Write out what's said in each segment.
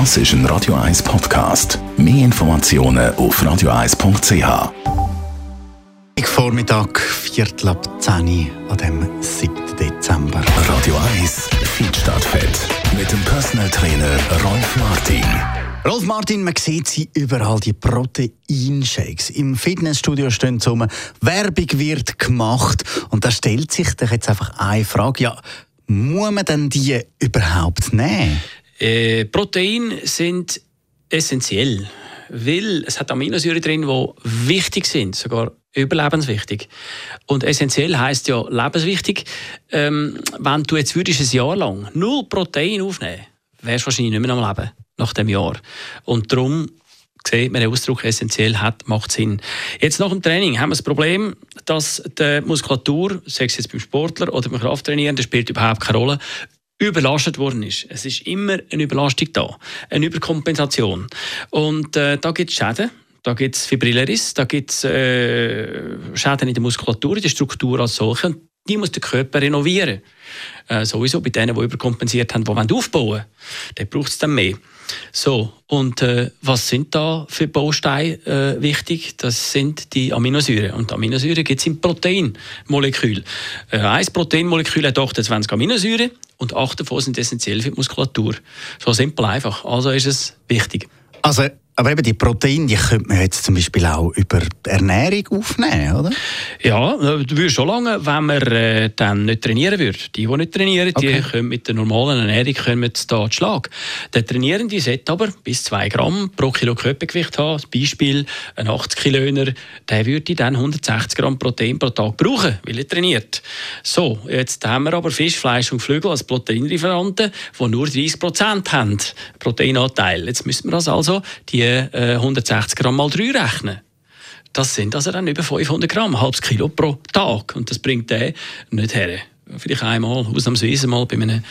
Das ist ein Radio 1 Podcast. Mehr Informationen auf radio1.ch. Vormittag, Viertel ab 10 Uhr an dem 7. Dezember. Radio 1, Feedstadtfett. Mit dem Personal Trainer Rolf Martin. Rolf Martin, man sieht sie überall, die Proteinshakes. Im Fitnessstudio stehen so Werbung wird gemacht. Und da stellt sich doch jetzt einfach eine Frage. Ja, muss man denn die überhaupt nehmen? Äh, Proteine sind essentiell, weil es hat Aminosäuren drin, die wichtig sind, sogar überlebenswichtig. Und essentiell heißt ja lebenswichtig. Ähm, wenn du jetzt würdest ein Jahr lang null Protein aufnehmen, wärst du wahrscheinlich nicht mehr am Leben nach dem Jahr. Und darum sieht man den Ausdruck essentiell hat, macht Sinn. Jetzt nach dem Training haben wir das Problem, dass die Muskulatur, sei es jetzt beim Sportler oder beim Krafttrainieren, das spielt überhaupt keine Rolle, überlastet worden ist. Es ist immer eine Überlastung da, eine Überkompensation. Und äh, da gibt es Schäden. Da gibt es Fibrilleris, da gibt es äh, Schäden in der Muskulatur, in der Struktur als solche. Und die muss der Körper renovieren. Äh, sowieso bei denen, die überkompensiert haben, die aufbauen wollen. Braucht es dann mehr. So, und äh, was sind da für Bausteine äh, wichtig? Das sind die Aminosäuren. Und Aminosäuren gibt es im Proteinmolekül. Äh, ein Proteinmolekül hat 28 Aminosäuren und acht davon sind essentiell für die Muskulatur. So simpel einfach. Also ist es wichtig. Also aber eben die Proteine, die könnte man jetzt zum Beispiel auch über die Ernährung aufnehmen, oder? Ja, du würdest schon lange, wenn man äh, dann nicht trainieren würde. Die, die nicht trainieren, okay. die können mit der normalen Ernährung können da Schlag. Der Trainierende sollte aber bis 2 Gramm pro Kilo Körpergewicht haben. Als Beispiel, ein 80 Kilöner, der würde dann 160 Gramm Protein pro Tag brauchen, weil er trainiert. So, jetzt haben wir aber Fisch, Fleisch und Flügel als Proteinlieferanten, die nur 30 Prozent haben, Proteinanteil. Jetzt müssen wir das also die äh, 160 Gramm mal 3 rechnen. Das sind also dann über 500 Gramm, ein halbes Kilo pro Tag. Und das bringt der nicht her. Vielleicht einmal, ausnahmsweise mal bei einem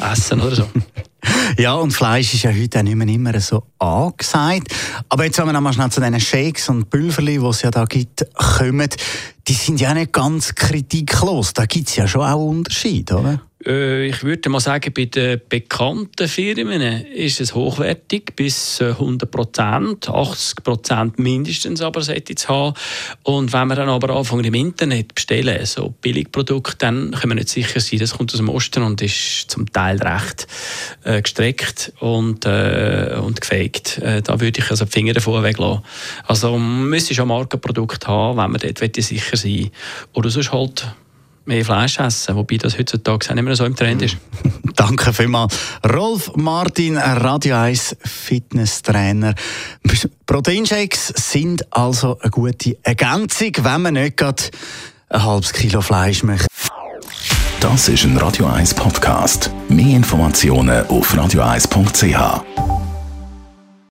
Essen oder so. Ja, und Fleisch ist ja heute auch nicht mehr immer so angesagt. Aber jetzt, wenn wir nochmal schnell zu diesen Shakes und Pülverli, die es ja da gibt, kommen, die sind ja nicht ganz kritiklos. Da gibt es ja schon auch Unterschiede, oder? Äh, ich würde mal sagen, bei den bekannten Firmen ist es hochwertig, bis 100 Prozent, 80 Prozent mindestens aber sollte es haben. Und wenn wir dann aber anfangen im Internet bestellen, so Billigprodukte, dann können wir nicht sicher sein, das kommt aus dem Osten und ist zum Teil recht äh, gestreckt und, äh, und gefaked. Äh, da würde ich also die Finger davon weglassen. Also man müsste schon ein Markenprodukt haben, wenn man dort sicher sein will. Oder sonst halt mehr Fleisch essen, wobei das heutzutage auch nicht mehr so im Trend ist. Danke vielmals. Rolf Martin, Radio 1 Fitnesstrainer. Proteinshakes sind also eine gute Ergänzung, wenn man nicht gerade ein halbes Kilo Fleisch möchte. Das ist ein Radio 1 Podcast. Mehr Informationen auf radio1.ch.